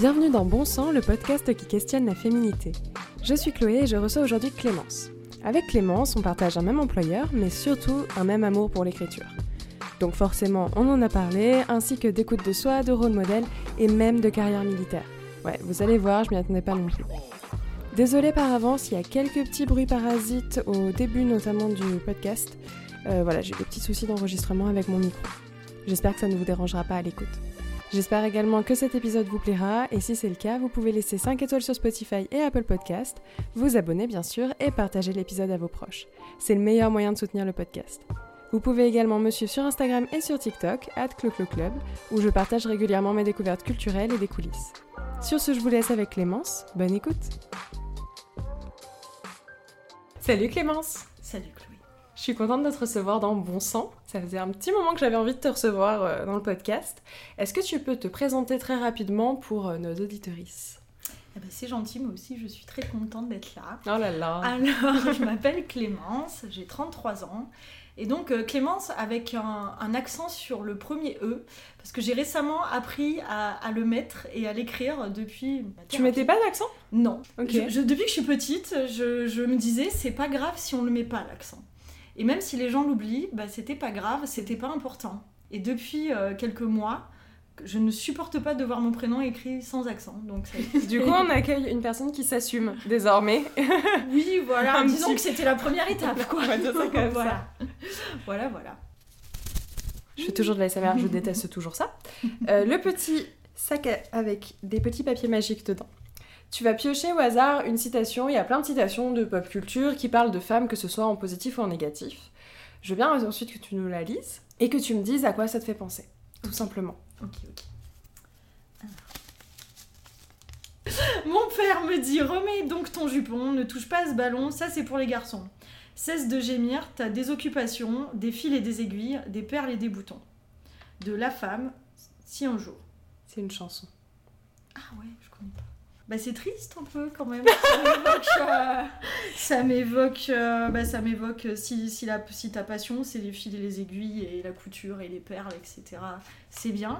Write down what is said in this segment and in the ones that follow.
Bienvenue dans Bon Sang, le podcast qui questionne la féminité. Je suis Chloé et je reçois aujourd'hui Clémence. Avec Clémence, on partage un même employeur, mais surtout un même amour pour l'écriture. Donc forcément, on en a parlé, ainsi que d'écoute de soi, de rôle modèle et même de carrière militaire. Ouais, vous allez voir, je m'y attendais pas non plus. Désolée par avance, il y a quelques petits bruits parasites au début notamment du podcast. Euh, voilà, j'ai des petits soucis d'enregistrement avec mon micro. J'espère que ça ne vous dérangera pas à l'écoute. J'espère également que cet épisode vous plaira et si c'est le cas, vous pouvez laisser 5 étoiles sur Spotify et Apple Podcast, vous abonner bien sûr et partager l'épisode à vos proches. C'est le meilleur moyen de soutenir le podcast. Vous pouvez également me suivre sur Instagram et sur TikTok, Club, où je partage régulièrement mes découvertes culturelles et des coulisses. Sur ce, je vous laisse avec Clémence. Bonne écoute Salut Clémence Salut Chloé. Je suis contente de te recevoir dans Bon Sang. Ça faisait un petit moment que j'avais envie de te recevoir euh, dans le podcast. Est-ce que tu peux te présenter très rapidement pour euh, nos auditorices? Eh ben, c'est gentil, moi aussi je suis très contente d'être là. Oh là là Alors, je m'appelle Clémence, j'ai 33 ans et donc euh, Clémence avec un, accent sur le premier E, parce que j'ai récemment appris à, le mettre et à l'écrire depuis... Tu mettais pas d'accent? Non. depuis que je suis petite, je, me disais c'est pas grave si on le met pas l'accent. Et même si les gens l'oublient, bah, c'était pas grave, c'était pas important. Et depuis euh, quelques mois, je ne supporte pas de voir mon prénom écrit sans accent. Donc du coup, on accueille une personne qui s'assume désormais. oui, voilà. Disons que c'était la première étape. Quoi. voilà. voilà, voilà. Je fais toujours de la SMR, je déteste toujours ça. Euh, le petit sac avec des petits papiers magiques dedans. Tu vas piocher au hasard une citation, il y a plein de citations de pop culture qui parlent de femmes, que ce soit en positif ou en négatif. Je veux bien ensuite que tu nous la lises et que tu me dises à quoi ça te fait penser, tout simplement. Ok, ok. Mon père me dit remets donc ton jupon, ne touche pas à ce ballon, ça c'est pour les garçons. Cesse de gémir, t'as des occupations, des fils et des aiguilles, des perles et des boutons. De la femme, si un jour. C'est une chanson. Ah ouais, je connais pas. Bah c'est triste un peu quand même. Ça m'évoque, euh, bah, ça m'évoque euh, si, si, si ta passion c'est les fils et les aiguilles et la couture et les perles, etc. C'est bien,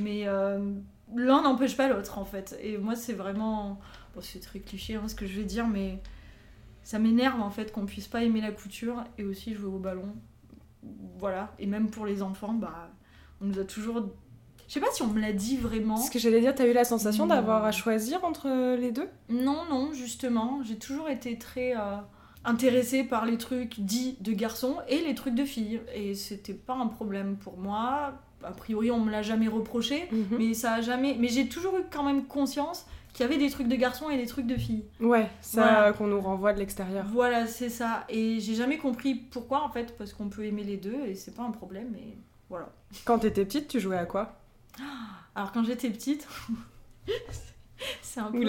mais euh, l'un n'empêche pas l'autre en fait. Et moi c'est vraiment, bon, c'est très cliché hein, ce que je vais dire, mais ça m'énerve en fait qu'on puisse pas aimer la couture et aussi jouer au ballon. Voilà. Et même pour les enfants, bah on nous a toujours je sais pas si on me l'a dit vraiment. Ce que j'allais dire, t'as eu la sensation d'avoir à choisir entre les deux? Non, non, justement. J'ai toujours été très euh, intéressée par les trucs dits de garçons et les trucs de filles. Et c'était pas un problème pour moi. A priori, on me l'a jamais reproché, mhm. mais ça a jamais. Mais j'ai toujours eu quand même conscience qu'il y avait des trucs de garçons et des trucs de filles. Ouais, ça qu'on nous renvoie de l'extérieur. Voilà, c'est ça. Et j'ai jamais compris pourquoi en fait, parce qu'on peut aimer les deux et c'est pas un problème. Et voilà. Quand t'étais petite, tu jouais à quoi? Alors quand j'étais petite, c'est un peu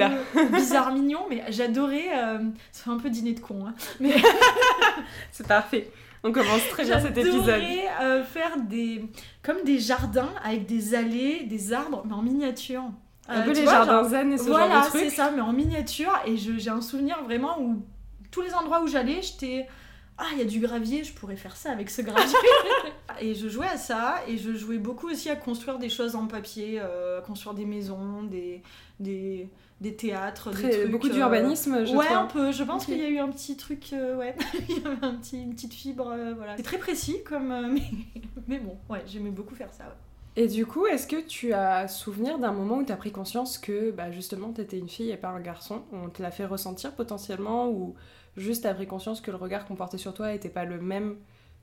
bizarre mignon, mais j'adorais. Euh, ça fait un peu dîner de con, hein. mais c'est parfait. On commence très bien cet épisode. J'adorais euh, faire des comme des jardins avec des allées, des arbres, mais en miniature. Un peu euh, les jardins zen et ce voilà, genre de trucs. c'est ça, mais en miniature. Et j'ai un souvenir vraiment où tous les endroits où j'allais, j'étais ah, il y a du gravier, je pourrais faire ça avec ce gravier. et je jouais à ça, et je jouais beaucoup aussi à construire des choses en papier, euh, à construire des maisons, des, des, des théâtres, des trucs, Beaucoup d'urbanisme, euh, je Ouais, un peu. Je pense qu'il y a eu un petit truc, euh, ouais, il y avait un petit, une petite fibre, voilà. C'est très précis, comme, mais, mais bon, ouais, j'aimais beaucoup faire ça, Et du coup, est-ce que tu as souvenir d'un moment où tu as pris conscience que bah, justement tu étais une fille et pas un garçon? On te l'a fait ressentir potentiellement ou juste t'as pris conscience que le regard qu'on portait sur toi était pas le même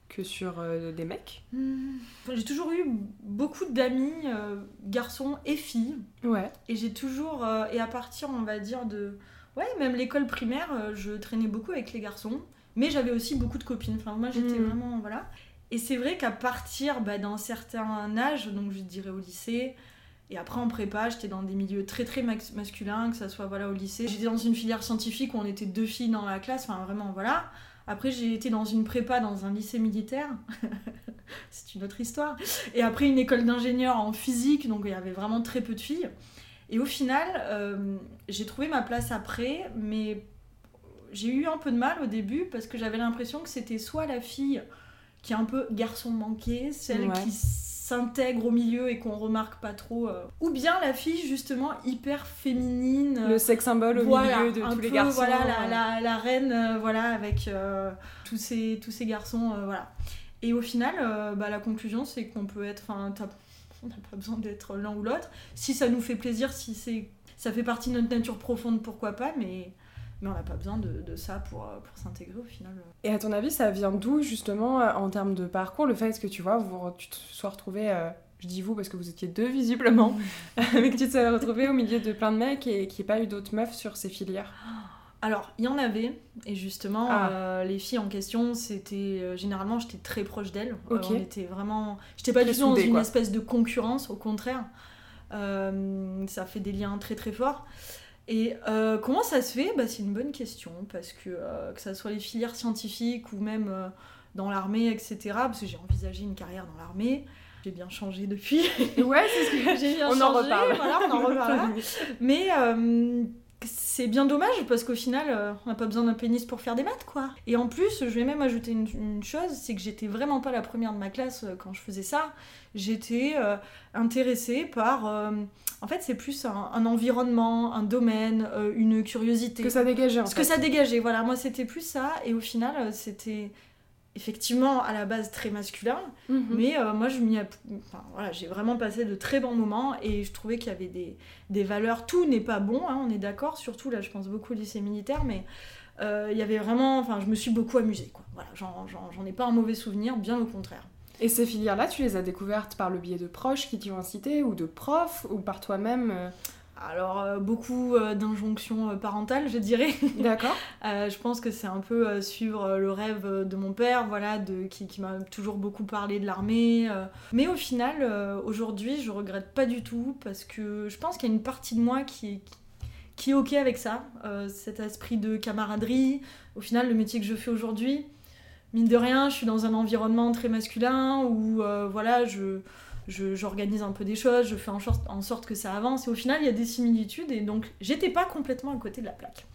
que sur euh, des mecs hmm. J'ai toujours eu beaucoup d'amis, euh, garçons et filles. Ouais. Et j'ai toujours. Euh, et à partir, on va dire, de. Ouais, même l'école primaire, je traînais beaucoup avec les garçons. Mais j'avais aussi beaucoup de copines. Enfin, moi, j'étais hmm. vraiment. Voilà. Et c'est vrai qu'à partir bah, d'un certain âge, donc je dirais au lycée, et après en prépa, j'étais dans des milieux très très masculins, que ça soit voilà au lycée. J'étais dans une filière scientifique où on était deux filles dans la classe, enfin vraiment voilà. Après j'ai été dans une prépa dans un lycée militaire, c'est une autre histoire. Et après une école d'ingénieur en physique, donc il y avait vraiment très peu de filles. Et au final, euh, j'ai trouvé ma place après, mais j'ai eu un peu de mal au début parce que j'avais l'impression que c'était soit la fille qui est un peu garçon manqué, celle qui s'intègre au milieu et qu'on remarque pas trop. euh. Ou bien la fille, justement, hyper féminine. Le sex symbole au voilà, milieu de tous les garçons. Voilà, la, euh. la- la reine, euh, voilà, avec tous, ces, tous ces garçons, voilà. Et au final, bah, la conclusion, c'est qu'on peut être, enfin, on n'a pas besoin d'être l'un ou l'autre. Si ça nous fait plaisir, si c'est, ça fait partie de notre nature profonde, pourquoi pas, mais, mais on n'a pas besoin de, de ça pour, euh, pour s'intégrer au final. Et à ton avis, ça vient d'où justement euh, en termes de parcours le fait que tu vois, vous tu te sois retrouvé, euh, je dis vous parce que vous étiez deux visiblement, mais que tu te sois retrouvé au milieu de plein de mecs et qu'il n'y ait pas eu d'autres meufs sur ces filières. Alors, il y en avait, et justement, Ah. euh, les filles en question, c'était. euh, généralement, j'étais très proche d'elles. Euh, Ok. on était vraiment. J'étais pas du tout dans une quoi. espèce de concurrence, au contraire. Ça fait des liens très très forts. Et euh, comment ça se fait? Bah, C'est une bonne question, parce que euh, que ça soit les filières scientifiques ou même euh, dans l'armée, etc., parce que j'ai envisagé une carrière dans l'armée. J'ai bien changé depuis. Ouais, c'est ce que j'ai bien On en reparle. Voilà, on en reparlera. Mais c'est bien dommage parce qu'au final, euh, on n'a pas besoin d'un pénis pour faire des maths, quoi. Et en plus, je vais même ajouter une, une chose, c'est que j'étais vraiment pas la première de ma classe euh, quand je faisais ça. J'étais euh, intéressée par... en fait, c'est plus un, un environnement, un domaine, une curiosité. que ça dégageait en Ce fait. que ça dégageait, voilà. Moi, c'était plus ça. Et au final, c'était effectivement à la base très masculin. Mhm. Mais euh, moi, je m'y app- enfin, voilà, j'ai vraiment passé de très bons moments et je trouvais qu'il y avait des, des valeurs. Tout n'est pas bon, hein, on est d'accord. Surtout là, je pense beaucoup au lycée militaire, mais euh, il y avait vraiment. Enfin, je me suis beaucoup amusée, quoi. Voilà, j'en ai pas un mauvais souvenir, bien au contraire. Et ces filières-là, tu les as découvertes par le biais de proches qui t'y ont incité ou de profs ou par toi-même euh, Alors, euh, beaucoup euh, d'injonctions euh, parentales, je dirais. D'accord. Je pense que c'est un peu suivre le rêve de mon père, voilà, de, qui, qui m'a toujours beaucoup parlé de l'armée. Mais au final, aujourd'hui, je regrette pas du tout parce que je pense qu'il y a une partie de moi qui est, qui est ok avec ça, cet esprit de camaraderie. Au final, le métier que je fais aujourd'hui, mine de rien, je suis dans un environnement très masculin où voilà, je- j'organise un peu des choses, je fais en sorte, en sorte que ça avance et au final il y a des similitudes et donc j'étais pas complètement à côté de la plaque.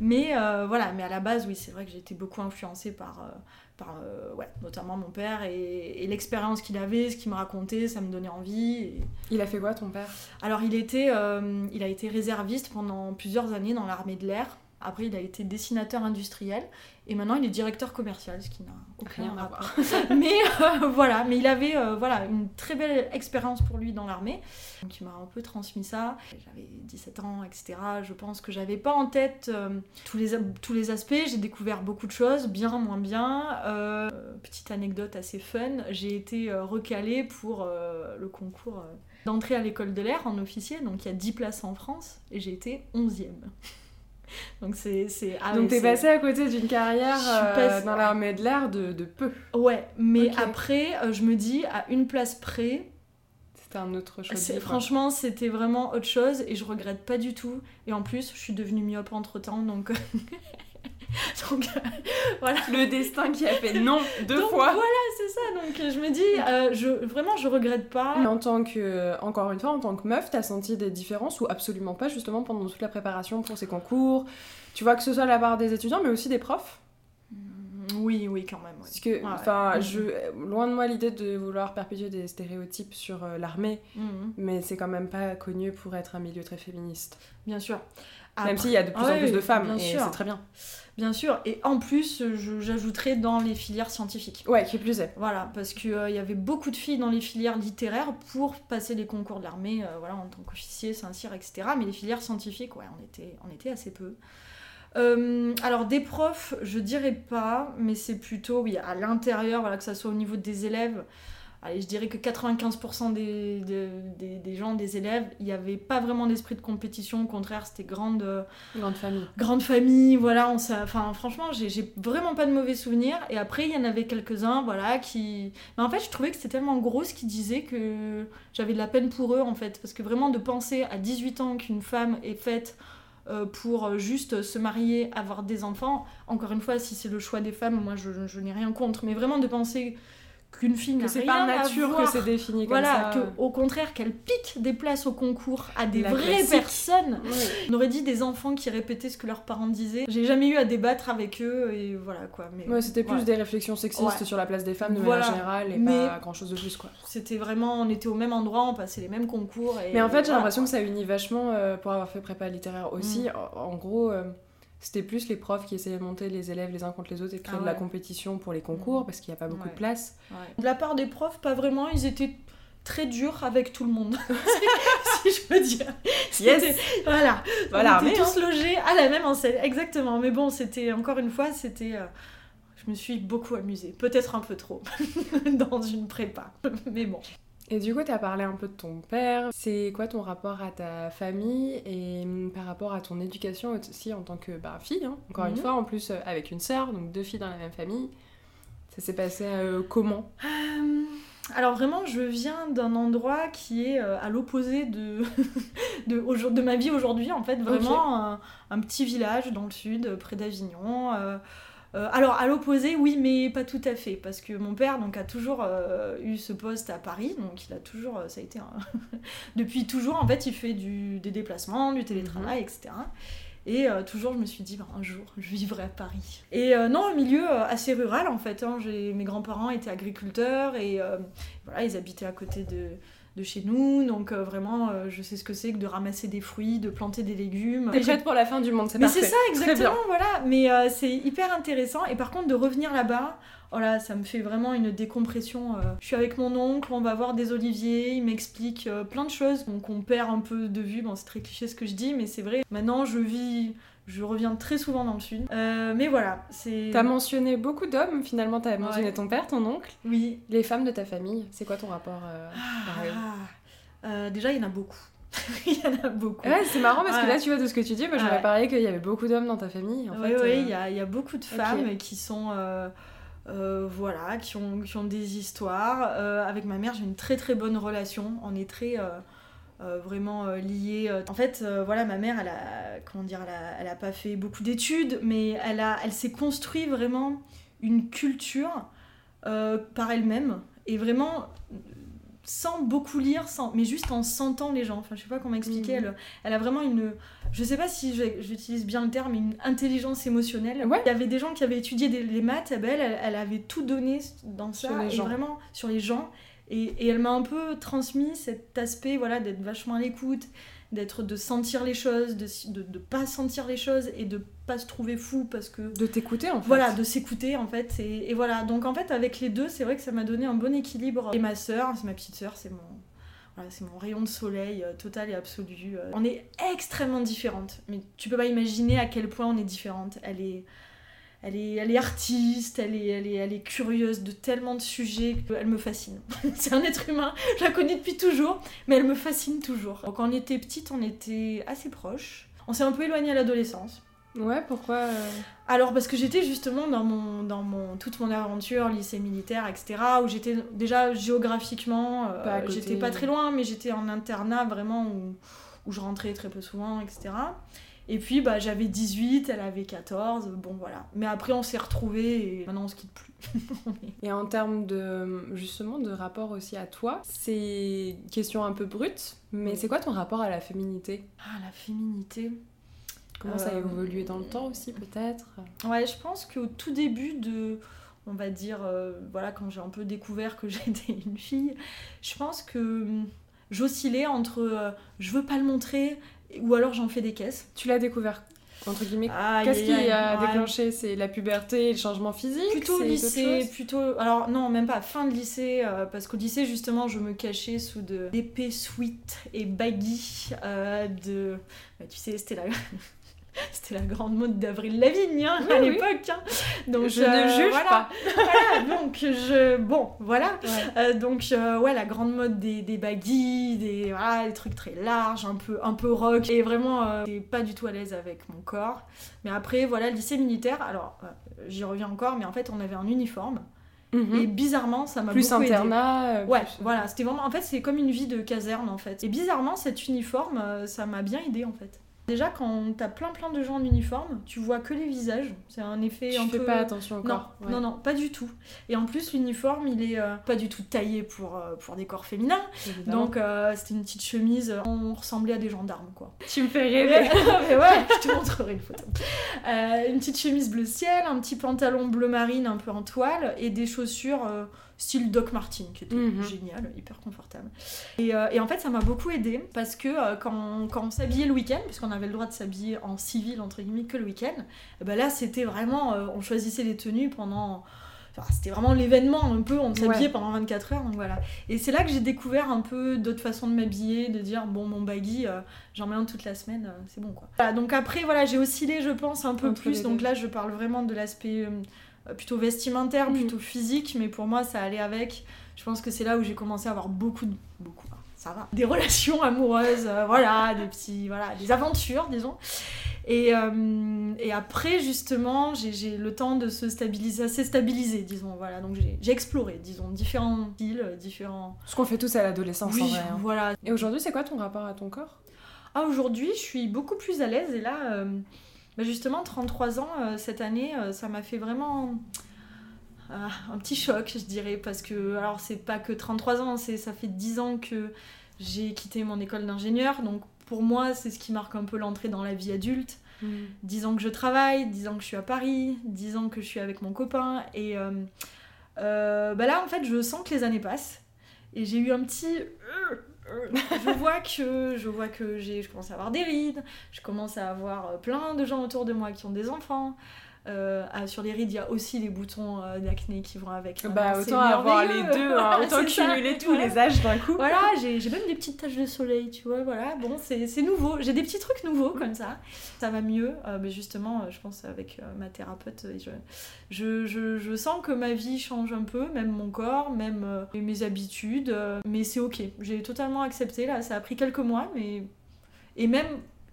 Mais euh, voilà, mais à la base oui c'est vrai que j'ai été beaucoup influencée par, euh, par euh, ouais, notamment mon père et, et l'expérience qu'il avait, ce qu'il me racontait, ça me donnait envie. et- Il a fait quoi ton père? Alors il, était, il a été réserviste pendant plusieurs années dans l'armée de l'air. Après il a été dessinateur industriel et maintenant il est directeur commercial, ce qui n'a aucun Rien à rapport. mais euh, voilà, mais il avait euh, voilà, une très belle expérience pour lui dans l'armée. Donc il m'a un peu transmis ça. J'avais 17 ans, etc. Je pense que j'avais pas en tête euh, tous, les, tous les aspects. J'ai découvert beaucoup de choses, bien, moins bien. Petite anecdote assez fun, j'ai été recalée pour le concours d'entrée à l'école de l'air en officier. Donc il y a 10 places en France et j'ai été 11e. Donc c'est... c'est- ah Donc t'es passé à côté d'une carrière euh, dans l'armée de l'air de, de peu. Ouais, mais après, euh, je me dis, à une place près, C'était un autre quoi. franchement, c'était vraiment autre chose et je regrette pas du tout. Et en plus, je suis devenue myope entre temps, donc. donc, euh, Le destin qui a fait non deux donc, fois. Voilà, c'est ça. Donc, je me dis, euh, je, vraiment, je regrette pas. Mais en tant que, encore une fois, en tant que meuf, t'as senti des différences ou absolument pas, justement, pendant toute la préparation pour ces concours? Tu vois, que ce soit la part des étudiants, mais aussi des profs? Mm, Oui, oui, quand même. oui. Parce que, enfin, ouais. je, loin de moi l'idée de vouloir perpétuer des stéréotypes sur euh, l'armée, Mhm, mais c'est quand même pas connu pour être un milieu très féministe. Bien sûr. Même Après- s'il y a de plus Ah en oui, plus de femmes, bien et sûr. c'est très bien. Bien sûr. Et en plus, je- j'ajouterais dans les filières scientifiques. Ouais, qui plus est. Voilà, parce qu'il il y avait beaucoup de filles dans les filières littéraires pour passer les concours de l'armée, euh, voilà, en tant qu'officier, Saint-Cyr, etc. Mais les filières scientifiques, ouais, on était, on était assez peu. Euh, alors des profs, je dirais pas, mais c'est plutôt, oui, à l'intérieur, voilà, que ça soit au niveau des élèves. Allez, je dirais que 95% des, des, des- des gens, des élèves, il n'y avait pas vraiment d'esprit de compétition, au contraire, c'était grande... euh, Grande famille. grande famille, voilà, on enfin franchement, j'ai vraiment pas de mauvais souvenirs. Et après, il y en avait quelques-uns, voilà, qui. Mais en fait, je trouvais que c'était tellement gros ce qu'ils disaient que j'avais de la peine pour eux, en fait. Parce que vraiment, de penser à 18 ans qu'une femme est faite euh, pour juste se marier, avoir des enfants, encore une fois, si c'est le choix des femmes, moi je, je n'ai rien contre, mais vraiment de penser qu'une fille n'a Que c'est rien pas à nature voir. que c'est défini comme Voilà, ça. que, au contraire, qu'elle pique des places au concours à des La vraies classique. personnes. Ouais. On aurait dit des enfants qui répétaient ce que leurs parents disaient. J'ai jamais eu à débattre avec eux et voilà quoi. Mais Ouais, c'était plus Ouais. des réflexions sexistes sur la place des femmes de Voilà. manière générale et Mais- pas grand chose de plus quoi. c'était vraiment, on était au même endroit, on passait les mêmes concours. Et Mais en fait, j'ai l'impression que ça unit vachement, euh, pour avoir fait prépa littéraire aussi. Mm. En, en gros, euh, c'était plus les profs qui essayaient de monter les élèves les uns contre les autres et de créer Ah de la compétition pour les concours Mm. parce qu'il n'y a pas beaucoup Ouais. de place. De la part des profs, pas vraiment, ils étaient très durs avec tout le monde. si je peux dire. C'était- Voilà. Voilà, on mais était hein. tous logés à la même enseigne, exactement. Mais bon, c'était encore une fois, c'était. euh, je me suis beaucoup amusée, peut-être un peu trop, dans une prépa. Mais bon. Et du coup, tu as parlé un peu de ton père. C'est quoi ton rapport à ta famille et hum, par rapport à ton éducation aussi en tant que bah, fille hein, Encore une Mhm. fois, en plus euh, avec une sœur, donc deux filles dans la même famille. Ça s'est passé euh, comment? Euh, alors vraiment, je viens d'un endroit qui est euh, à l'opposé de, ma vie aujourd'hui, en fait. Vraiment un, un petit village dans le sud, près d'Avignon. euh, euh, alors à l'opposé, oui, mais pas tout à fait, parce que mon père donc a toujours euh, eu ce poste à Paris, donc il a toujours, euh, ça a été un- depuis toujours en fait, il fait du, des déplacements, du télétravail, etc. Et euh, toujours, je me suis dit, bah, un jour, je vivrai à Paris. Et non, un milieu assez rural en fait. hein. Mes grands-parents étaient agriculteurs et voilà, ils habitaient à côté de, de chez nous. Donc euh, vraiment, euh, je sais ce que c'est que de ramasser des fruits, de planter des légumes. T'es prête pour la fin du monde, c'est mais c'est ça, exactement, voilà. Mais euh, c'est hyper intéressant. Et par contre, de revenir là-bas, oh là, ça me fait vraiment une décompression. Je suis avec mon oncle, on va voir des oliviers, il m'explique plein de choses donc on perd un peu de vue. Bon, c'est très cliché ce que je dis, mais c'est vrai. Maintenant, je vis, je reviens très souvent dans le sud. Euh, mais voilà, c'est. T'as mentionné beaucoup d'hommes, finalement, t'as mentionné Ouais. ton père, ton oncle. Oui. Les femmes de ta famille, c'est quoi ton rapport euh, Ah, euh, déjà, il y en a beaucoup. il y en a beaucoup. Ouais, c'est marrant parce que là, tu vois, de ce que tu dis, moi j'aurais Ouais. parlé qu'il y avait beaucoup d'hommes dans ta famille. En Oui, fait, oui, il y, a, beaucoup de femmes qui sont. euh, voilà, qui ont, qui ont des histoires. Euh, avec ma mère, j'ai une très très bonne relation. On est très. euh, euh, vraiment euh, liés. Euh, En fait, euh, voilà, ma mère, elle a, comment dire, elle a, elle a pas fait beaucoup d'études, mais elle, a, elle s'est construit vraiment une culture par elle-même. Et vraiment, sans beaucoup lire, sans, mais juste en sentant les gens. Enfin, je sais pas comment expliquer. Mhm. Elle, elle a vraiment une. Je sais pas si j'utilise bien le terme, une intelligence émotionnelle. Ouais. Il y avait des gens qui avaient étudié des- les maths, et ben elle, elle, elle avait tout donné dans ça, Sur les et gens. vraiment sur les gens. Et, et elle m'a un peu transmis cet aspect voilà, d'être vachement à l'écoute, d'être de sentir les choses, de, de, de pas sentir les choses et de pas se trouver fou parce que De t'écouter en fait. voilà, de s'écouter en fait. Et, et voilà, donc en fait, avec les deux, c'est vrai que ça m'a donné un bon équilibre. Et ma sœur, c'est ma petite sœur, c'est mon. Voilà, c'est mon rayon de soleil euh, total et absolu. Euh, On est extrêmement différentes, mais tu peux pas imaginer à quel point on est différentes. Elle est, elle est, elle est artiste, elle est, elle, est, elle est curieuse de tellement de sujets qu'elle me fascine. c'est un être humain, je la connais depuis toujours, mais elle me fascine toujours. Donc, quand on était petite, on était assez proches. On s'est un peu éloigné à l'adolescence. Ouais, pourquoi euh, Alors parce que j'étais justement dans mon dans mon toute mon aventure lycée militaire etc où j'étais déjà géographiquement euh, j'étais pas très loin mais j'étais en internat vraiment où, où je rentrais très peu souvent etc et puis bah j'avais 18 elle avait 14 bon voilà. Mais après on s'est retrouvés et maintenant on se quitte plus. Et en termes de justement de rapport aussi à toi, c'est une question un peu brute, mais c'est quoi ton rapport à la féminité? Ah la féminité. Comment ça a Euh, évolué dans le temps aussi peut-être? Ouais, je pense qu'au tout début de, on va dire, euh, voilà, quand j'ai un peu découvert que j'étais une fille, je pense que hum, j'oscillais entre euh, je veux pas le montrer ou alors j'en fais des caisses. Tu l'as découvert entre guillemets. Qu'est-ce qui a ouais. déclenché? C'est la puberté, le changement physique? Plutôt lycée, plutôt. Alors non, même pas fin de lycée, euh, parce qu'au lycée justement, je me cachais sous de d'épais sweat et baggy euh, de. bah, tu sais, c'était la. C'était la grande mode d'Avril Lavigne hein, Oui, à oui. l'époque. hein. Donc Je ne euh, juge voilà. pas. voilà, donc je bon, voilà. Ouais. Euh, donc euh, ouais, la grande mode des, des baggy, des des trucs très larges, un peu un peu rock et vraiment j'étais pas du tout à l'aise avec mon corps. Mais après voilà, lycée militaire, alors j'y reviens encore mais en fait, on avait un uniforme Mhm. et bizarrement, ça m'a Plus beaucoup aidé. internat. euh, Ouais, plus- voilà, c'était vraiment en fait, c'est comme une vie de caserne en fait. Et bizarrement, cet uniforme, ça m'a bien aidé en fait. Déjà, quand t'as plein plein de gens en uniforme, tu vois que les visages. C'est un effet Tu un fais peu. pas attention encore. Non, ouais. non, non, pas du tout. Et en plus, l'uniforme, il est euh, pas du tout taillé pour, euh, pour des corps féminins. Évidemment. Donc, euh, c'était une petite chemise, on ressemblait à des gendarmes, quoi. tu me fais rêver. mais ouais, je te montrerai une photo. Une petite chemise bleu ciel, un petit pantalon bleu marine un peu en toile et des chaussures style Doc Martin qui étaient Mhm. géniales, hyper confortables. Et, euh, et en fait, ça m'a beaucoup aidé parce que euh, quand, quand on s'habillait le week-end, puisqu'on avait le droit de s'habiller en civil entre guillemets que le week-end, ben là c'était vraiment, euh, on choisissait les tenues pendant. Enfin, c'était vraiment l'événement un peu, on s'habillait Ouais. pendant 24 heures, donc voilà. Et c'est là que j'ai découvert un peu d'autres façons de m'habiller, de dire bon mon baggy, euh, j'en mets un toute la semaine, euh, c'est bon quoi. Voilà, donc après voilà, j'ai oscillé je pense un peu Entre plus, donc là je parle vraiment de l'aspect euh, plutôt vestimentaire, Mhm. plutôt physique, mais pour moi ça allait avec. Je pense que c'est là où j'ai commencé à avoir beaucoup de... beaucoup, ça va. Des relations amoureuses, euh, voilà, des petits... voilà, des aventures disons. Et, euh, et après, justement, j'ai- le temps de se stabiliser, assez stabilisé, disons. Voilà, donc j'ai exploré, disons, différents styles, euh, différents. Ce qu'on fait tous à l'adolescence en Oui, vrai. hein. voilà. Et aujourd'hui, c'est quoi ton rapport à ton corps? Ah, aujourd'hui, je suis beaucoup plus à l'aise. Et là, euh, bah, justement, 33 ans, euh, cette année, euh, ça m'a fait vraiment ah, un petit choc, je dirais. Parce que, alors, c'est pas que 33 ans, c'est ça fait 10 ans que j'ai quitté mon école d'ingénieur. Donc, pour moi, c'est ce qui marque un peu l'entrée dans la vie adulte. 10 ans que je travaille, 10 ans que je suis à Paris, 10 ans que je suis avec mon copain. Et euh, bah là, en fait, je sens que les années passent. Et j'ai eu un petit. Euh, je vois que je vois que j'ai je commence à avoir des rides je commence à avoir euh, plein de gens autour de moi qui ont des enfants Euh, ah, sur les rides il y a aussi les boutons euh, d'acné qui vont avec Bah, Alors, c'est autant avoir les deux, hein, autant cumuler tous Voilà. les âges d'un coup. Voilà, j'ai même des petites taches de soleil, tu vois, voilà. Bon, c'est nouveau. J'ai des petits trucs nouveaux comme ça. Ça va mieux. Euh, mais justement, je pense avec ma thérapeute, je, je, je, je sens que ma vie change un peu, même mon corps, même euh, mes habitudes. mais c'est ok. J'ai totalement accepté, là. Ça a pris quelques mois, mais. Et même.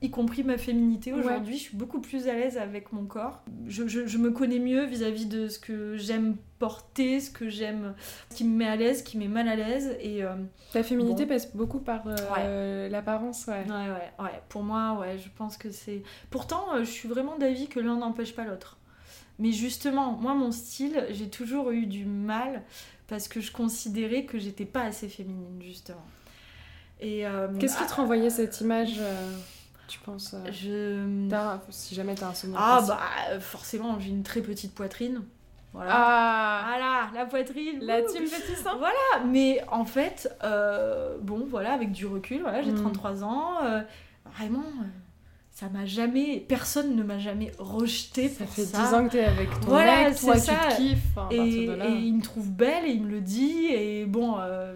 Y compris ma féminité Ouais. aujourd'hui, je suis beaucoup plus à l'aise avec mon corps. Je, je- je me connais mieux vis-à-vis de ce que j'aime porter, ce que j'aime, ce qui me met à l'aise, ce qui me met mal à l'aise. Et, euh, Ta féminité Bon. passe beaucoup par euh, l'apparence, ouais. Ouais, ouais. Pour moi, ouais, je pense que c'est. Pourtant, euh, je suis vraiment d'avis que l'un n'empêche pas l'autre. Mais justement, moi, mon style, j'ai toujours eu du mal parce que je considérais que j'étais pas assez féminine, justement. Et. euh, Qu'est-ce qui ah, te renvoyait cette image, tu penses euh, Je. Si jamais t'as un souvenir Ah, bah, euh, forcément, j'ai une très petite poitrine. Voilà. Ah Voilà, la poitrine. La wouh. team petit sein Voilà, mais en fait, euh, bon, voilà, avec du recul, voilà, j'ai Mm. 33 ans, euh, vraiment, ça m'a jamais, personne ne m'a jamais rejeté Ça pour fait ça. 10 ans que t'es avec ton Voilà, mec, toi c'est tu ça. te kiffes. Et, il me trouve belle et il me le dit, et bon, euh,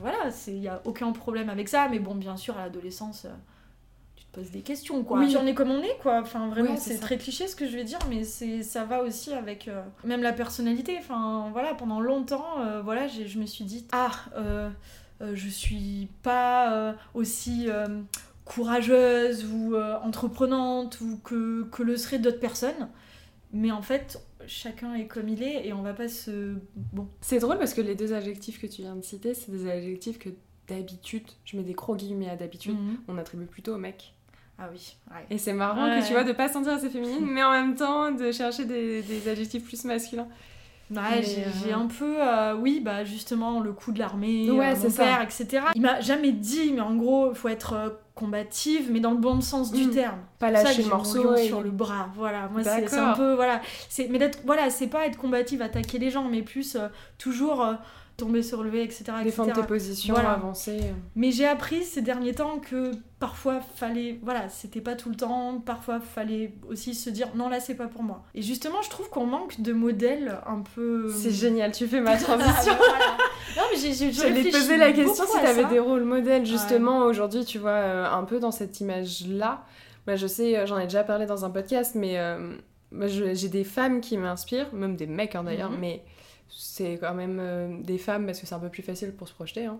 voilà, il n'y a aucun problème avec ça, mais bon, bien sûr, à l'adolescence, poses des questions, quoi. Oui. On est comme on est, quoi. Enfin, vraiment, c'est très cliché ce que je vais dire, mais c'est ça va aussi avec euh, même la personnalité. Enfin, voilà, pendant longtemps, euh, voilà, j'ai- je me suis dit, ah, euh, euh, je suis pas euh, aussi courageuse ou entreprenante ou que, que le seraient d'autres personnes. Mais en fait, chacun est comme il est et on va pas se. Bon. C'est drôle parce que les deux adjectifs que tu viens de citer, c'est des adjectifs que d'habitude, je mets des gros guillemets à d'habitude, on attribue plutôt aux mecs. Ah oui, ouais. Et c'est marrant Ouais. que tu vois de pas se sentir assez féminine, mais en même temps de chercher des, des adjectifs plus masculins. Ouais, Mais, j'ai euh, j'ai un peu, euh, oui, bah justement, le coup de l'armée, Ouais, euh, c'est mon père, etc. Il m'a jamais dit, mais en gros, il faut être combative, mais dans le bon sens du Mm. terme. Pas lâcher le morceau et- sur le bras. Voilà, moi c'est un peu voilà, c'est mais d'être voilà, c'est pas être combative, attaquer les gens, mais plus euh, toujours euh, tomber se relever, etc. défendre etc. tes positions, Voilà. avancer. Mais j'ai appris ces derniers temps que parfois fallait, voilà, c'était pas tout le temps, parfois fallait aussi se dire non là c'est pas pour moi. Et justement, je trouve qu'on manque de modèles un peu. C'est génial, tu fais ma transition. bah, voilà. Non mais j'ai J'allais poser la question si t'avais des rôles modèles justement aujourd'hui, tu vois, euh, un peu dans cette image-là. Moi, je sais, euh, j'en ai déjà parlé dans un podcast, mais euh, j'ai des femmes qui m'inspirent, même des mecs hein, d'ailleurs, Mhm. mais c'est quand même euh, des femmes parce que c'est un peu plus facile pour se projeter. hein.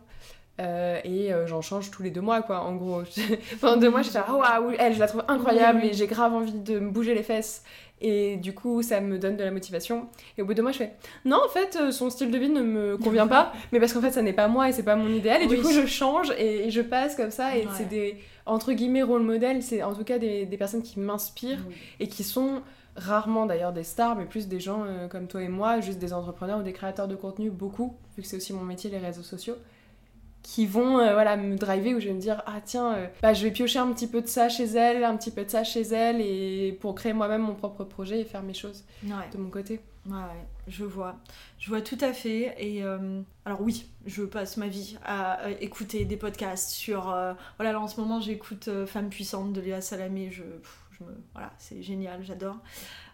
Euh, et euh, j'en change tous les deux mois, quoi, en gros. Pendant deux mois, je fais Ah, waouh, elle, je la trouve incroyable et j'ai grave envie de me bouger les fesses. Et du coup, ça me donne de la motivation. Et au bout de deux mois, je fais Non, en fait, son style de vie ne me convient pas, mais parce qu'en fait, ça n'est pas moi et c'est pas mon idéal. Et du coup, je change et, je passe comme ça. Et c'est des, entre guillemets, rôle modèles. C'est en tout cas des, des personnes qui m'inspirent et qui sont rarement d'ailleurs des stars, mais plus des gens comme toi et moi, juste des entrepreneurs ou des créateurs de contenu, beaucoup, vu que c'est aussi mon métier, les réseaux sociaux qui vont euh, voilà me driver où je vais me dire ah tiens euh, bah, je vais piocher un petit peu de ça chez elle un petit peu de ça chez elle et pour créer moi-même mon propre projet et faire mes choses de mon côté. Ouais, ouais, je vois. Je vois tout à fait et euh, alors oui je passe ma vie à écouter des podcasts sur voilà là en ce moment j'écoute Femme puissante de Léa Salamé je, voilà c'est génial j'adore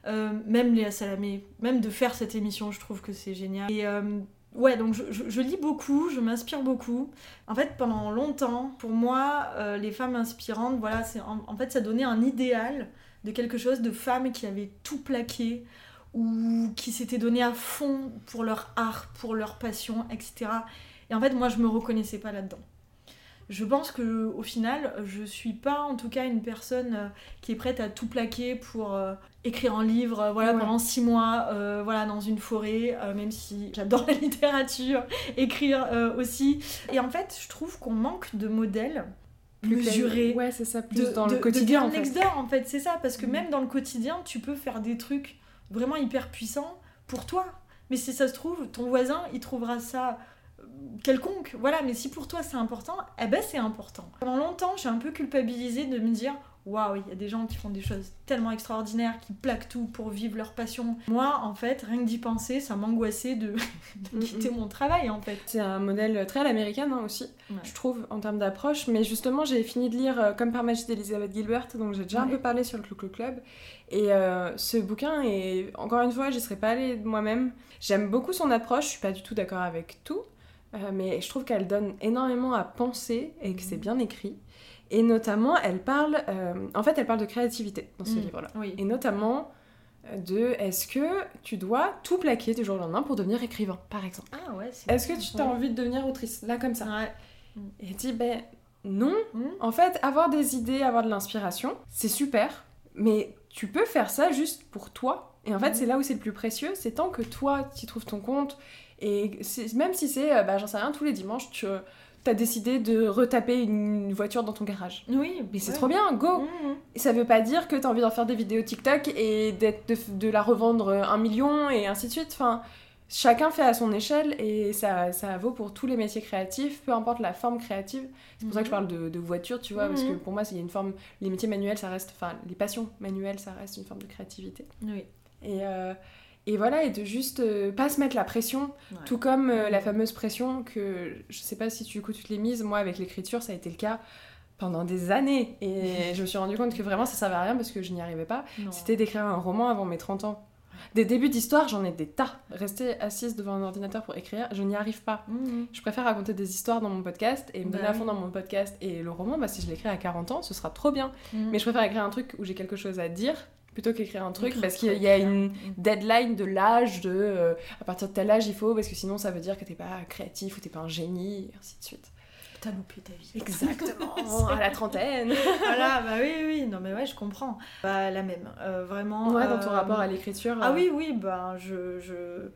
même Léa Salamé même de faire cette émission je trouve que c'est génial et Ouais, donc je, lis beaucoup, je m'inspire beaucoup. En fait, pendant longtemps, pour moi, euh, les femmes inspirantes, voilà, c'est en, fait, ça donnait un idéal de quelque chose de femmes qui avaient tout plaqué ou qui s'étaient données à fond pour leur art, pour leur passion, etc. Et en fait, moi, je me reconnaissais pas là-dedans je pense que au final, je suis pas en tout cas une personne euh, qui est prête à tout plaquer pour euh, écrire un livre euh, voilà, pendant six mois voilà, dans une forêt, même si j'adore la littérature, écrire aussi. Et en fait, je trouve qu'on manque de modèles mesurés. Ouais, c'est ça, plus dans le quotidien. en fait. en fait, c'est ça, parce que mm. même dans le quotidien, tu peux faire des trucs vraiment hyper puissants pour toi. Mais si ça se trouve, ton voisin, il trouvera ça quelconque, voilà, mais si pour toi c'est important, eh ben c'est important. Pendant longtemps, j'ai un peu culpabilisé de me dire waouh, il y a des gens qui font des choses tellement extraordinaires, qui plaquent tout pour vivre leur passion. Moi, en fait, rien que d'y penser, ça m'angoissait de, quitter mon travail, en fait. C'est un modèle très à l'américaine hein, aussi, je trouve, en termes d'approche. Mais justement, j'ai fini de lire euh, Comme par magie d'Elizabeth Gilbert, donc j'ai déjà un peu parlé sur le Clou Club. Et euh, ce bouquin, et encore une fois, j'y serais pas allée moi-même. J'aime beaucoup son approche, je suis pas du tout d'accord avec tout. Euh, mais je trouve qu'elle donne énormément à penser et que c'est mhm. bien écrit. Et notamment, elle parle, euh, en fait, elle parle de créativité dans ce mhm. livre-là. Et notamment euh, de est-ce que tu dois tout plaquer du jour au lendemain pour devenir écrivain, par exemple. Ah ouais, Est-ce que tu as envie de devenir autrice, là, comme ça ouais. Et elle dit, ben non. En fait, avoir des idées, avoir de l'inspiration, c'est super, mais tu peux faire ça juste pour toi. Et en fait, c'est là où c'est le plus précieux, c'est tant que toi, tu trouves ton compte et même si c'est, euh, bah, j'en sais rien, tous les dimanches, tu as décidé de retaper une voiture dans ton garage. Oui. Mais c'est trop bien, go mmh. Et ça veut pas dire que tu as envie d'en faire des vidéos TikTok et de, de, la revendre un million et ainsi de suite. Enfin, chacun fait à son échelle et ça, ça vaut pour tous les métiers créatifs, peu importe la forme créative. C'est pour ça que je mmh. parle de, de voiture, tu vois, parce que pour moi, il y a une forme. Les métiers manuels, ça reste. Enfin, les passions manuelles, ça reste une forme de créativité. Oui. Et. Euh, et voilà, et de juste euh, pas se mettre la pression, tout comme euh, la fameuse pression que je sais pas si tu écoutes toutes les mises, moi avec l'écriture ça a été le cas pendant des années et je me suis rendu compte que vraiment ça servait à rien parce que je n'y arrivais pas. C'était d'écrire un roman avant mes 30 ans. Des débuts d'histoire, j'en ai des tas. Rester assise devant un ordinateur pour écrire, je n'y arrive pas. Mmh. Je préfère raconter des histoires dans mon podcast et me donner bah à fond dans mon podcast. Et le roman, bah, si je l'écris à 40 ans, ce sera trop bien. Mmh. Mais je préfère écrire un truc où j'ai quelque chose à dire plutôt qu'écrire un truc parce qu'il y a une deadline de l'âge de euh, à partir de tel âge il faut parce que sinon ça veut dire que t'es pas créatif ou t'es pas un génie et ainsi de suite. T'as loupé ta vie. Exactement à la trentaine. Voilà bah oui oui non mais ouais je comprends. Bah la même euh, vraiment ouais dans ton euh, rapport à l'écriture ah oui oui bah je, je...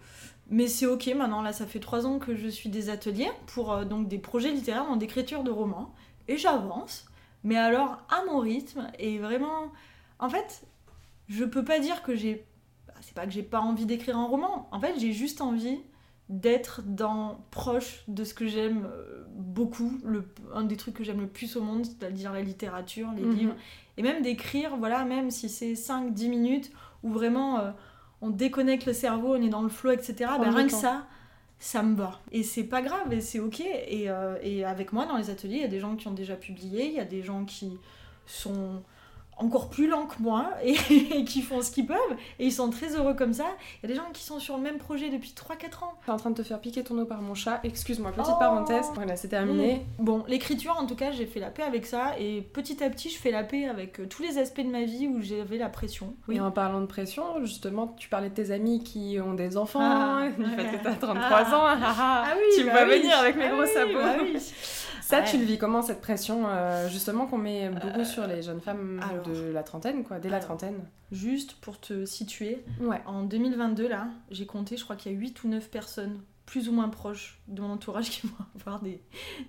mais c'est ok maintenant là ça fait trois ans que je suis des ateliers pour donc des projets littéraires en écriture de romans et j'avance mais alors à mon rythme et vraiment en fait je peux pas dire que j'ai. Bah, c'est pas que j'ai pas envie d'écrire un roman. En fait, j'ai juste envie d'être dans proche de ce que j'aime euh, beaucoup, le, un des trucs que j'aime le plus au monde, c'est-à-dire la littérature, les mhm. livres, et même d'écrire, voilà, même si c'est 5-10 minutes, où vraiment euh, on déconnecte le cerveau, on est dans le flow, etc., ben, rien que ça, ça me va. Et c'est pas grave, et c'est ok, et, euh, et avec moi dans les ateliers, il y a des gens qui ont déjà publié, il y a des gens qui sont encore plus lents que moi et, qui font ce qu'ils peuvent et ils sont très heureux comme ça. Il y a des gens qui sont sur le même projet depuis 3-4 ans. Je suis en train de te faire piquer ton eau par mon chat, excuse-moi, petite parenthèse. Oh. Voilà, c'est terminé. Mmh. Bon, l'écriture en tout cas, j'ai fait la paix avec ça et petit à petit, je fais la paix avec euh, tous les aspects de ma vie où j'avais la pression. Oui. Et en parlant de pression, justement, tu parlais de tes amis qui ont des enfants, ah, du fait que t'as 33 ah. ans, ah, oui, tu bah vas venir avec mes gros sabots. Bah oui. Ça, tu le vis comment cette pression, euh, justement, qu'on met beaucoup euh, sur les jeunes femmes de la trentaine, quoi, dès la trentaine? Juste pour te situer, ouais. en 2022, là, j'ai compté, je crois qu'il y a 8 ou 9 personnes plus ou moins proches de mon entourage qui vont avoir des,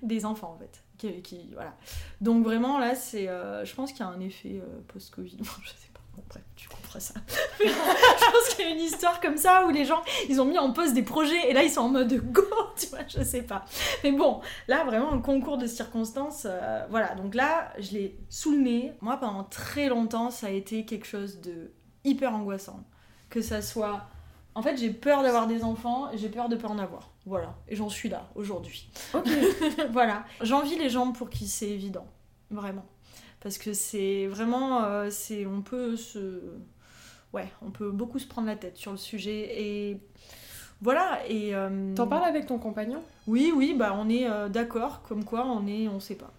des enfants, en fait. Qui, voilà. Donc vraiment, là, c'est, euh, je pense qu'il y a un effet post-Covid. je sais Bon, bref, tu comprends ça. je pense qu'il y a une histoire comme ça où les gens, ils ont mis en pause des projets et là, ils sont en mode go, tu vois, je sais pas. Mais bon, là, vraiment, un concours de circonstances, euh, voilà. Donc là, je l'ai sous le nez. Moi, pendant très longtemps, ça a été quelque chose de hyper angoissant. Que ça soit. En fait, j'ai peur d'avoir des enfants et j'ai peur de pas en avoir. Voilà. Et j'en suis là, aujourd'hui. Ok. voilà. J'envie les gens pour qui c'est évident. Vraiment parce que c'est vraiment euh, c'est on peut se ouais on peut beaucoup se prendre la tête sur le sujet et voilà et euh, t'en parles avec ton compagnon? Oui oui bah on est euh, d'accord comme quoi on est on sait pas.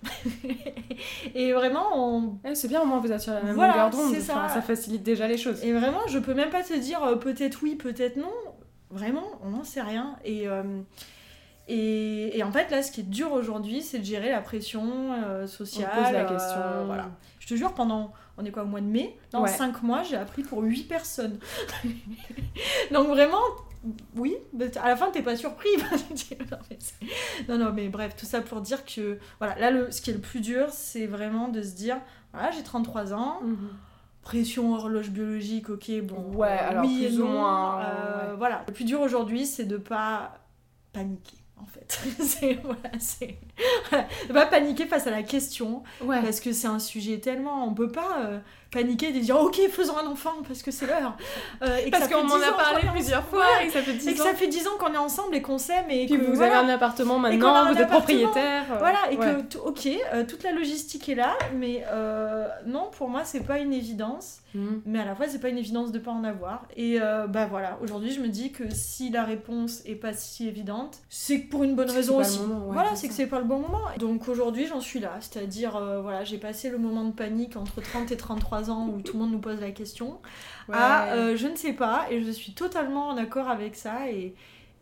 Et vraiment on eh, c'est bien au moins vous êtes sur la même longueur d'onde. ça. ça facilite déjà les choses. Et vraiment je peux même pas te dire peut-être oui peut-être non. Vraiment on n'en sait rien. Et et, en fait, là, ce qui est dur aujourd'hui, c'est de gérer la pression euh, sociale. On pose la question. Euh, voilà. Je te jure, pendant, on est quoi, au mois de mai? Dans 5 mois, j'ai appris pour 8 personnes. Donc vraiment, oui, à la fin, t'es pas surpris. non, non, mais bref, tout ça pour dire que, voilà, là, le, ce qui est le plus dur, c'est vraiment de se dire, voilà, j'ai 33 ans. Mhm. pression horloge biologique, ok, bon, ouais, alors oui plus ou moins. Voilà, le plus dur aujourd'hui, c'est de pas paniquer en fait. c'est voilà, c'est pas paniquer face à la question parce que c'est un sujet tellement on peut pas euh, paniquer et dire ok faisons un enfant parce que c'est l'heure. Euh, parce qu'on m'en a parlé plusieurs fois et que ça fait 10 ans et que ça fait 10 ans qu'on est ensemble et qu'on s'aime et puis que vous avez un appartement maintenant vous êtes propriétaire. Euh, voilà et que ok toute la logistique est là mais non pour moi c'est pas une évidence. Mm. mais à la fois c'est pas une évidence de pas en avoir. Et bah voilà. Aujourd'hui je me dis que si la réponse est pas si évidente c'est pour une bonne raison aussi. voilà c'est que c'est pas le bon moment. Donc aujourd'hui j'en suis là. C'est à dire voilà j'ai passé le moment de panique entre 30 et 33 ans où tout le monde nous pose la question, à euh, je ne sais pas, et je suis totalement en accord avec ça et,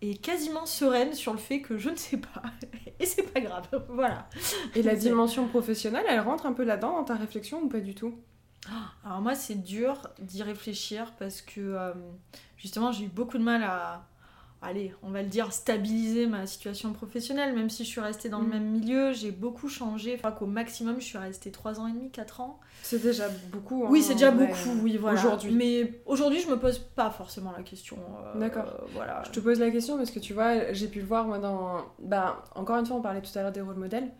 et quasiment sereine sur le fait que je ne sais pas. et c'est pas grave, voilà. Et la dimension professionnelle, elle rentre un peu là-dedans dans ta réflexion ou pas du tout? Alors moi, c'est dur d'y réfléchir parce que euh, justement, j'ai eu beaucoup de mal à allez, on va le dire, stabiliser ma situation professionnelle, même si je suis restée dans le mm. même milieu, j'ai beaucoup changé. Enfin, qu'au maximum, je suis restée 3 ans et demi, 4 ans. C'est déjà beaucoup. Hein, oui, c'est déjà beaucoup, oui, voilà. Aujourd'hui. Mais aujourd'hui, je me pose pas forcément la question. Euh, D'accord. voilà. Je te pose la question parce que tu vois, j'ai pu le voir, moi, dans. Bah, encore une fois, on parlait tout à l'heure des rôles modèles.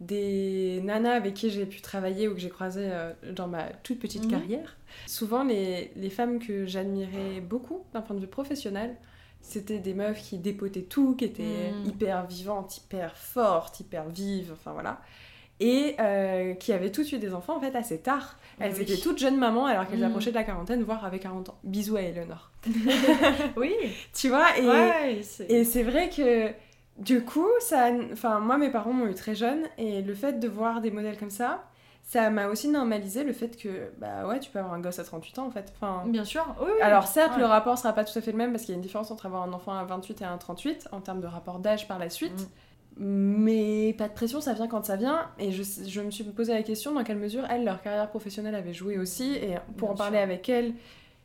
Des nanas avec qui j'ai pu travailler ou que j'ai croisé euh, dans ma toute petite mhm. carrière. Souvent, les, les femmes que j'admirais beaucoup d'un point de vue professionnel, c'était des meufs qui dépotaient tout, qui étaient mm. hyper vivantes, hyper fortes, hyper vives, enfin voilà. Et euh, qui avaient toutes eu des enfants en fait assez tard. Elles étaient toutes jeunes mamans alors qu'elles mm. approchaient de la quarantaine, voire avec 40 ans. Bisous à Eleanor. oui. Tu vois, et, et c'est vrai que du coup, ça, enfin moi mes parents m'ont eu très jeune et le fait de voir des modèles comme ça, ça m'a aussi normalisé le fait que bah ouais tu peux avoir un gosse à 38 ans en fait. Enfin bien sûr oui, alors certes le rapport sera pas tout à fait le même parce qu'il y a une différence entre avoir un enfant à 28 et un 38 en termes de rapport d'âge par la suite. Mm. mais pas de pression ça vient quand ça vient. Et je, je, me suis posé la question dans quelle mesure elles leur carrière professionnelle avait joué aussi. Et pour en parler avec elles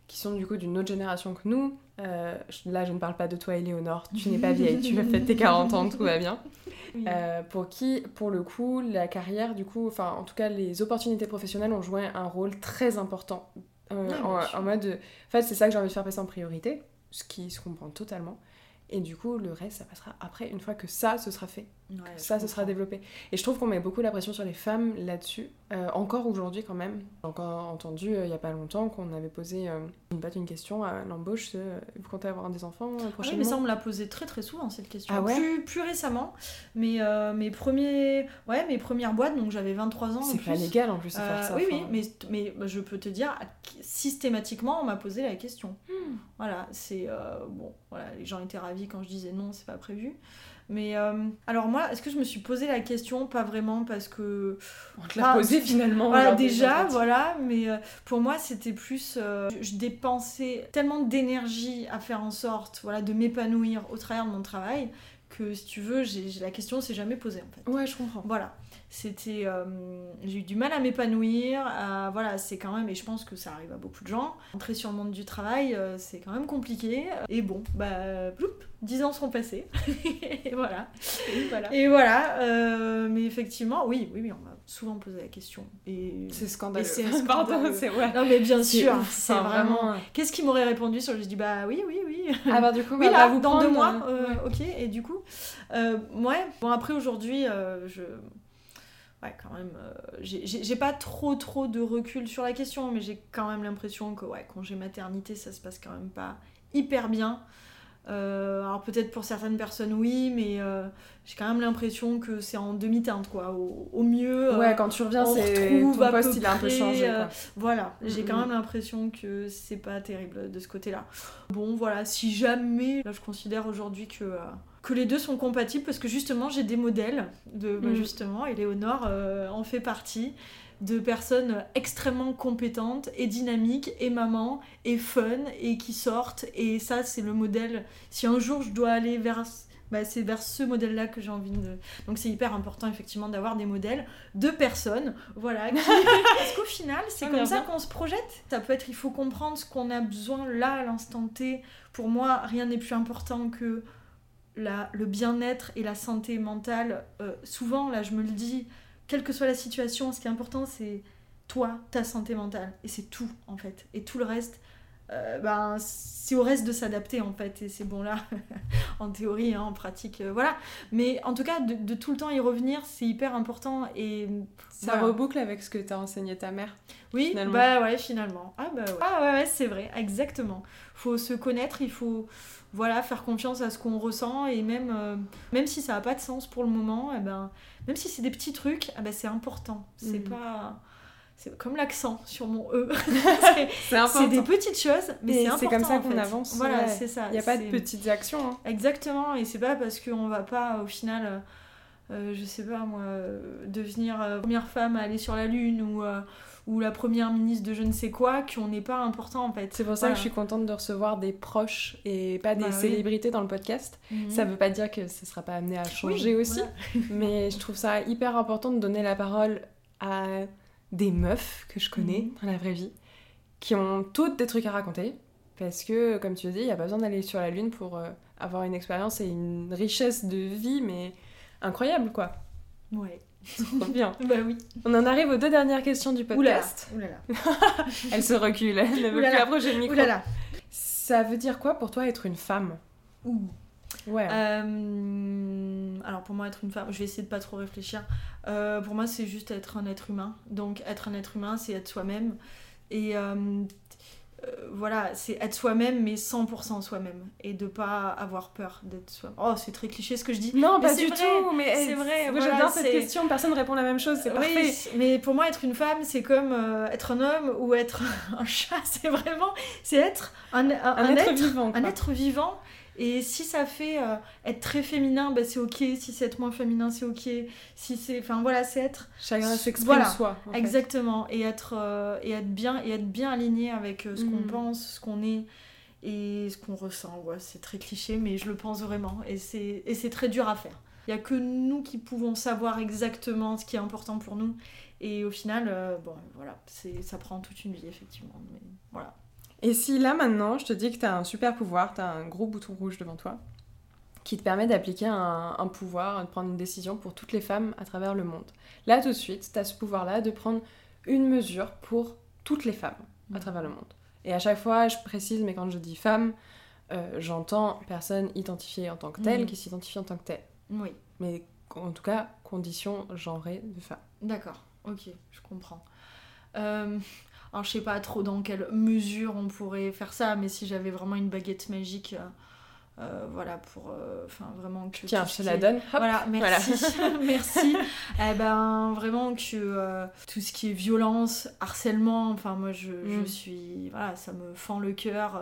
qui sont du coup d'une autre génération que nous euh, là je ne parle pas de toi Éléonore tu n'es pas vieille tu as fait tes 40 ans tout va bien euh, pour qui, pour le coup, la carrière, du coup, enfin, en tout cas, les opportunités professionnelles ont joué un rôle très important. Euh, en, mode. En fait, c'est ça que j'ai envie de faire passer en priorité, ce qui se comprend totalement. Et du coup, le reste, ça passera après, une fois que ça, ce sera fait. Ouais, ça, ce sera développé. Et je trouve qu'on met beaucoup la pression sur les femmes là-dessus, Euh, encore aujourd'hui quand même. J'ai encore entendu euh, il y a pas longtemps qu'on avait posé euh, une, question à l'embauche, euh, vous comptez avoir des enfants euh, Ah oui, prochainement mais ça, on me l'a posé très très souvent cette question. Ah ouais plus, plus récemment. Mais euh, mes, premiers... ouais, mes premières boîtes, donc j'avais 23 ans. C'est pas plus. légal en plus de faire Euh, ça. oui, oui, mais, mais je peux te dire, systématiquement, on m'a posé la question. Hmm. Voilà, c'est. euh, bon, voilà, les gens étaient ravis quand je disais non, c'est pas prévu. Mais euh, alors, moi, est-ce que je me suis posé la question Pas vraiment, parce que. On te l'a Ah, posé finalement. Voilà, déjà, voilà, mais euh, pour moi, c'était plus. euh, je, je dépensais tellement d'énergie à faire en sorte voilà, de m'épanouir au travers de mon travail que, si tu veux, j'ai j'ai- la question s'est jamais posée en fait. Ouais, je comprends. Voilà, c'était, euh, j'ai eu du mal à m'épanouir. à- voilà, c'est quand même, et je pense que ça arrive à beaucoup de gens. Entrer sur le monde du travail, euh, c'est quand même compliqué. Et bon, bah, ploup, 10 ans sont passés. et voilà. Et voilà. Et voilà. euh, mais effectivement, oui, oui, oui, on m'a souvent posé la question. Et C'est scandaleux. C'est Pardon, scandaleux. c'est ouais. non, mais bien sûr, c'est vraiment. Qu'est-ce qu'il m'aurait répondu sur Je dis bah oui, oui, oui. Ah bah du coup, Oui, bah, là, vous dans deux mois, ouais. ok. Et du coup, ouais, bon, après aujourd'hui, je. Ouais, quand même, euh, j'ai- pas trop trop de recul sur la question, mais j'ai quand même l'impression que, ouais, congé maternité, ça se passe quand même pas hyper bien. Euh, alors peut-être pour certaines personnes, oui, mais euh, j'ai quand même l'impression que c'est en demi-teinte, quoi. Au, au mieux, euh, Ouais, quand tu reviens, c'est ton à poste, peu il a un peu changé. quoi. voilà, j'ai quand même l'impression que c'est pas terrible de ce côté-là. Bon, voilà, si jamais, là je considère aujourd'hui que, que les deux sont compatibles parce que justement j'ai des modèles de, bah, Mhm. justement, et Léonore euh, en fait partie, de personnes extrêmement compétentes et dynamiques et maman et fun et qui sortent et ça c'est le modèle. Si un jour je dois aller vers bah, c'est vers ce modèle-là que j'ai envie de. Donc c'est hyper important effectivement d'avoir des modèles de personnes, voilà. qui- Parce qu'au final, c'est Ah, comme ça qu'on se projette. Ça peut être, il faut comprendre ce qu'on a besoin là à l'instant T. Pour moi, rien n'est plus important que le bien-être et la santé mentale. Euh, souvent, là, je me le dis, quelle que soit la situation, ce qui est important, c'est toi, ta santé mentale. Et c'est tout, en fait. Et tout le reste, euh, ben, c'est au reste de s'adapter, en fait. Et c'est bon, là, en théorie, hein, en pratique, euh, voilà. Mais en tout cas, de, de tout le temps y revenir, c'est hyper important. Et Ça voilà. reboucle avec ce que t'as enseigné ta mère. Oui, finalement. bah ouais, finalement. Ah bah ouais, ah ouais, ouais, c'est vrai, exactement. Faut se connaître, il faut voilà, faire confiance à ce qu'on ressent et même, euh, même si ça n'a pas de sens pour le moment, eh ben, même si c'est des petits trucs, eh ben, c'est important. C'est Mhm. pas... C'est comme l'accent sur mon E. C'est des petites choses, mais c'est comme ça en qu'on fait. avance, Voilà, ouais. c'est ça. Il n'y a pas de petites actions. hein. Exactement, et c'est pas parce qu'on va pas au final, euh, euh, je sais pas moi, euh, devenir euh, première femme à aller sur la Lune ou, euh, ou la première ministre de je ne sais quoi qu'on n'est pas important en fait. C'est pour ça Voilà. que je suis contente de recevoir des proches et pas des Bah oui. célébrités dans le podcast. Mhm. Ça veut pas dire que ce sera pas amené à changer Oui, aussi, voilà. mais je trouve ça hyper important de donner la parole à des meufs que je connais Mhm. dans la vraie vie, qui ont toutes des trucs à raconter, parce que, comme tu dis, il n'y a pas besoin d'aller sur la Lune pour euh, avoir une expérience et une richesse de vie, mais incroyable, quoi. Ouais. Trop bien. Bah oui. On en arrive aux deux dernières questions du Oulala. podcast. Oulala. Elle se recule, elle ne veut Oulala. plus approcher le micro. Oulala. Ça veut dire quoi pour toi être une femme? Ouh. Ouais. Euh, alors pour moi être une femme, je vais essayer de pas trop réfléchir. Euh, pour moi c'est juste être un être humain. Donc être un être humain c'est être soi-même. Et euh, euh, voilà, c'est être soi-même mais 100% soi-même. Et de pas avoir peur d'être soi Oh c'est très cliché ce que je dis. non, mais pas du vrai, tout, mais c'est vrai, Moi, voilà, j'adore cette question, personne répond la même chose, c'est Oui, parfait. mais pour moi être une femme c'est comme euh, être un homme ou être un chat. C'est vraiment, c'est être un, un- Un, un être, vivant. un être vivant. Et si ça fait euh, être très féminin, bah, c'est ok. Si c'est être moins féminin, c'est ok. Si c'est, enfin voilà, c'est être Chacun s'exprime Voilà, soi. en fait. exactement et être euh, et être bien et être bien aligné avec euh, ce qu'on Mhm. pense, ce qu'on est et ce qu'on ressent. Ouais, c'est très cliché, mais je le pense vraiment. Et c'est et c'est très dur à faire. Il y a que nous qui pouvons savoir exactement ce qui est important pour nous. Et au final, bon, voilà, ça prend toute une vie effectivement. Mais voilà. Et si là maintenant, je te dis que t'as un super pouvoir, t'as un gros bouton rouge devant toi, qui te permet d'appliquer un, un pouvoir, de prendre une décision pour toutes les femmes à travers le monde. Là tout de suite, t'as ce pouvoir-là de prendre une mesure pour toutes les femmes à Mhm. travers le monde. Et à chaque fois, je précise, mais quand je dis femme, euh, j'entends personne identifiée en tant que telle Mhm. qui s'identifie en tant que telle. Oui. Mais en tout cas, condition genrée de femme. D'accord, ok, je comprends. Euh, alors, je sais pas trop dans quelle mesure on pourrait faire ça, mais si j'avais vraiment une baguette magique. euh, euh, voilà, pour. euh, Enfin, vraiment que. Tiens, je te la est- donne. Hop. Voilà, merci. merci. Eh ben, vraiment que tout ce qui est violence, harcèlement, enfin, moi, je, je Mm. suis. Voilà, ça me fend le cœur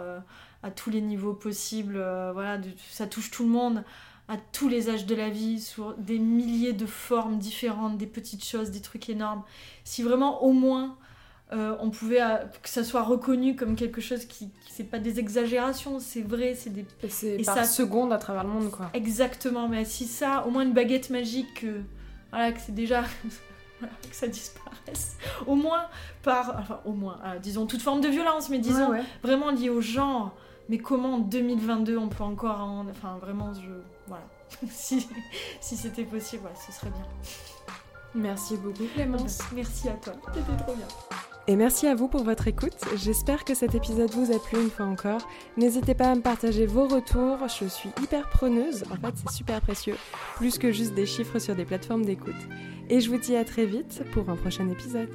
à tous les niveaux possibles. voilà, de- ça touche tout le monde, à tous les âges de la vie, sur des milliers de formes différentes, des petites choses, des trucs énormes. Si vraiment, au moins. Euh, on pouvait euh, que ça soit reconnu comme quelque chose qui, qui c'est pas des exagérations c'est vrai c'est des Et c'est par ça- seconde à travers le monde, quoi. Exactement, mais si ça, au moins une baguette magique, que, voilà, que c'est déjà. que ça disparaisse. Au moins par. Enfin, au moins, euh, disons toute forme de violence, mais disons Ouais, ouais. vraiment liée au genre. Mais comment en 2022 on peut encore. en- Enfin, vraiment, je. Voilà. si si c'était possible, voilà, ce serait bien. Merci beaucoup, Clémence. Merci à toi, c'était trop bien. Et merci à vous pour votre écoute. J'espère que cet épisode vous a plu une fois encore. N'hésitez pas à me partager vos retours. Je suis hyper preneuse. En fait, c'est super précieux. Plus que juste des chiffres sur des plateformes d'écoute. Et je vous dis à très vite pour un prochain épisode.